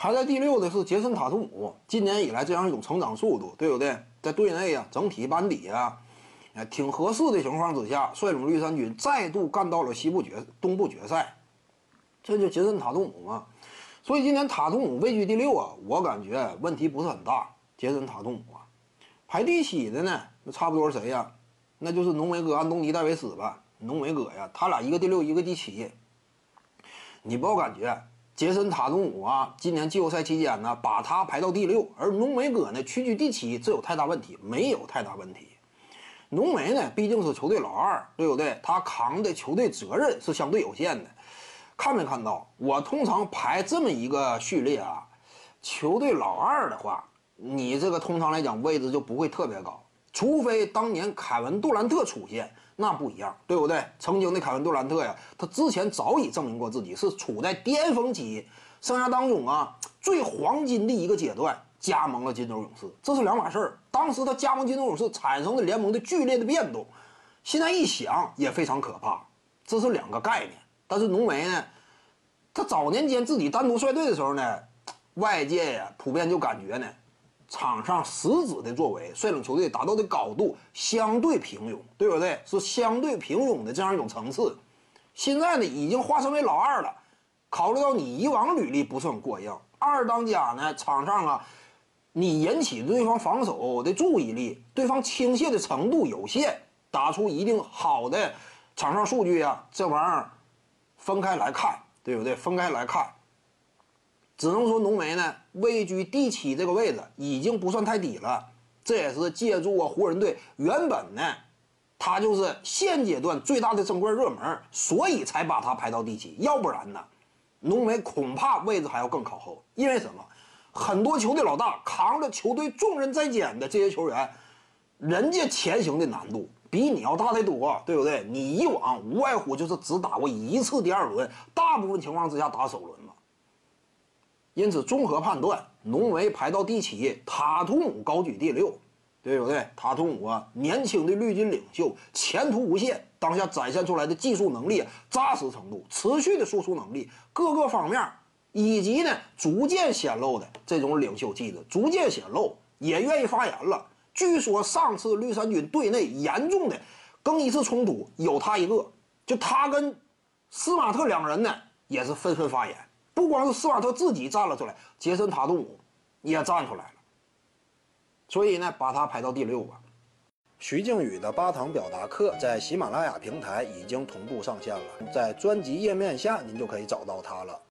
排在第六的是杰森塔图姆，今年以来这样一种成长速度，对不对？在队内啊，整体班底啊，哎，挺合适的情况之下，率领绿衫军再度干到了西部决东部决赛，这就杰森塔图姆嘛。所以今年塔图姆位居第六啊，我感觉问题不是很大。杰森塔图姆啊，排第七的呢，那差不多是谁呀？那就是浓眉哥安东尼戴维斯吧。浓眉哥呀，他俩一个第六，一个第七。你不要感觉。杰森·塔图姆啊，今年季后赛期间呢，把他排到第六，而浓眉哥呢，屈居第七，这有太大问题？没有太大问题。浓眉呢，毕竟是球队老二，对不对？他扛的球队责任是相对有限的。看没看到？我通常排这么一个序列啊，球队老二的话，你这个通常来讲位置就不会特别高，除非当年凯文·杜兰特出现。那不一样，对不对？曾经的凯文杜兰特呀，他之前早已证明过自己是处在巅峰期，生涯当中啊最黄金的一个阶段，加盟了金州勇士，这是两码事儿。当时他加盟金州勇士产生的联盟的剧烈的变动，现在一想也非常可怕，这是两个概念。但是浓眉呢，他早年间自己单独率队的时候呢，外界呀普遍就感觉呢。场上实质的作为，率领球队达到的高度相对平庸，对不对？是相对平庸的这样一种层次。现在呢，已经化身为老二了。考虑到你以往履历不是很过硬，二当家呢，场上啊，你引起对方防守的注意力，对方倾泻的程度有限，打出一定好的场上数据啊，这玩意儿分开来看，对不对？分开来看。只能说浓眉呢位居第七这个位置已经不算太低了，这也是借助啊湖人队原本呢，他就是现阶段最大的争冠热门，所以才把他排到第七。要不然呢，浓眉恐怕位置还要更靠后。因为什么？很多球队老大扛着球队重任在肩的这些球员，人家前行的难度比你要大得多，对不对？你以往无外乎就是只打过一次第二轮，大部分情况之下打首轮。因此，综合判断，浓眉排到第七，塔图姆高居第六，对不对？塔图姆啊，年轻的绿军领袖，前途无限。当下展现出来的技术能力、扎实程度、持续的输出能力，各个方面，以及呢，逐渐显露的这种领袖气质，逐渐显露，也愿意发言了。据说上次绿衫军队内严重的更衣室冲突，有他一个，就他跟斯马特两人呢，也是纷纷发言。不光是斯瓦特自己站了出来，杰森塔图姆也站出来了，所以呢，把他排到第六吧。徐静宇的八堂表达课在喜马拉雅平台已经同步上线了，在专辑页面下您就可以找到它了。